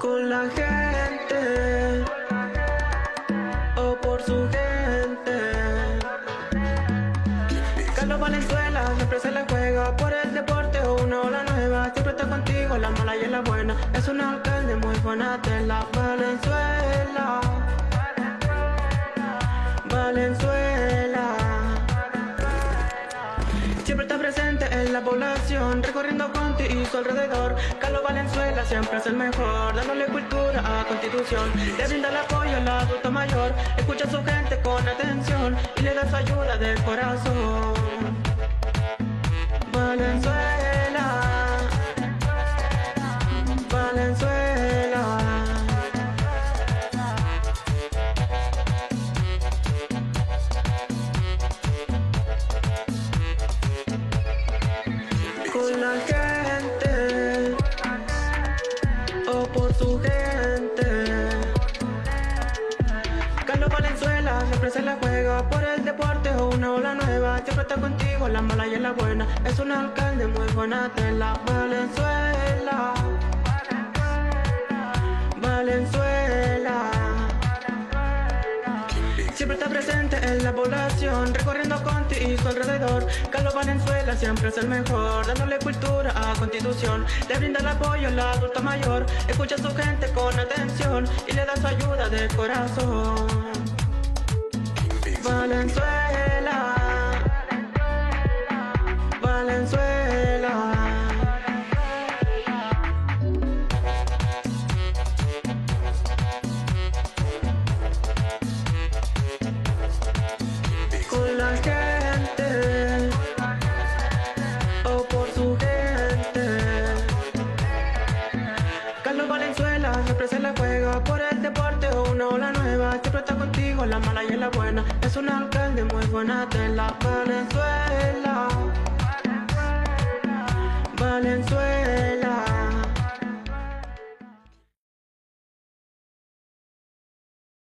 con la gente o por su gente. Carlos Valenzuela siempre se la juega por el deporte o una ola nueva. Siempre está contigo, la mala y la buena. Es un alcalde muy buena de la Valenzuela. Valenzuela. Siempre está presente en la población, recorriendo Conti y su alrededor. Carlos Valenzuela siempre es el mejor, dándole cultura a Constitución. Le brinda el apoyo al adulto mayor, escucha a su gente con atención y le da su ayuda del corazón. Siempre se la juega por el deporte o una ola nueva. Siempre está contigo, la mala y la buena. Es un alcalde muy buena de la Valenzuela. Valenzuela. Siempre está presente en la población, recorriendo Conti y su alrededor. Carlos Valenzuela siempre es el mejor, dándole cultura a Constitución. Le brinda el apoyo al adulto mayor, escucha a su gente con atención y le da su ayuda de corazón. Valenzuela. Valenzuela. con la gente siempre se la juega por el deporte o una ola nueva. Siempre está contigo, la mala y la buena. Es un alcalde muy buena de la Valenzuela.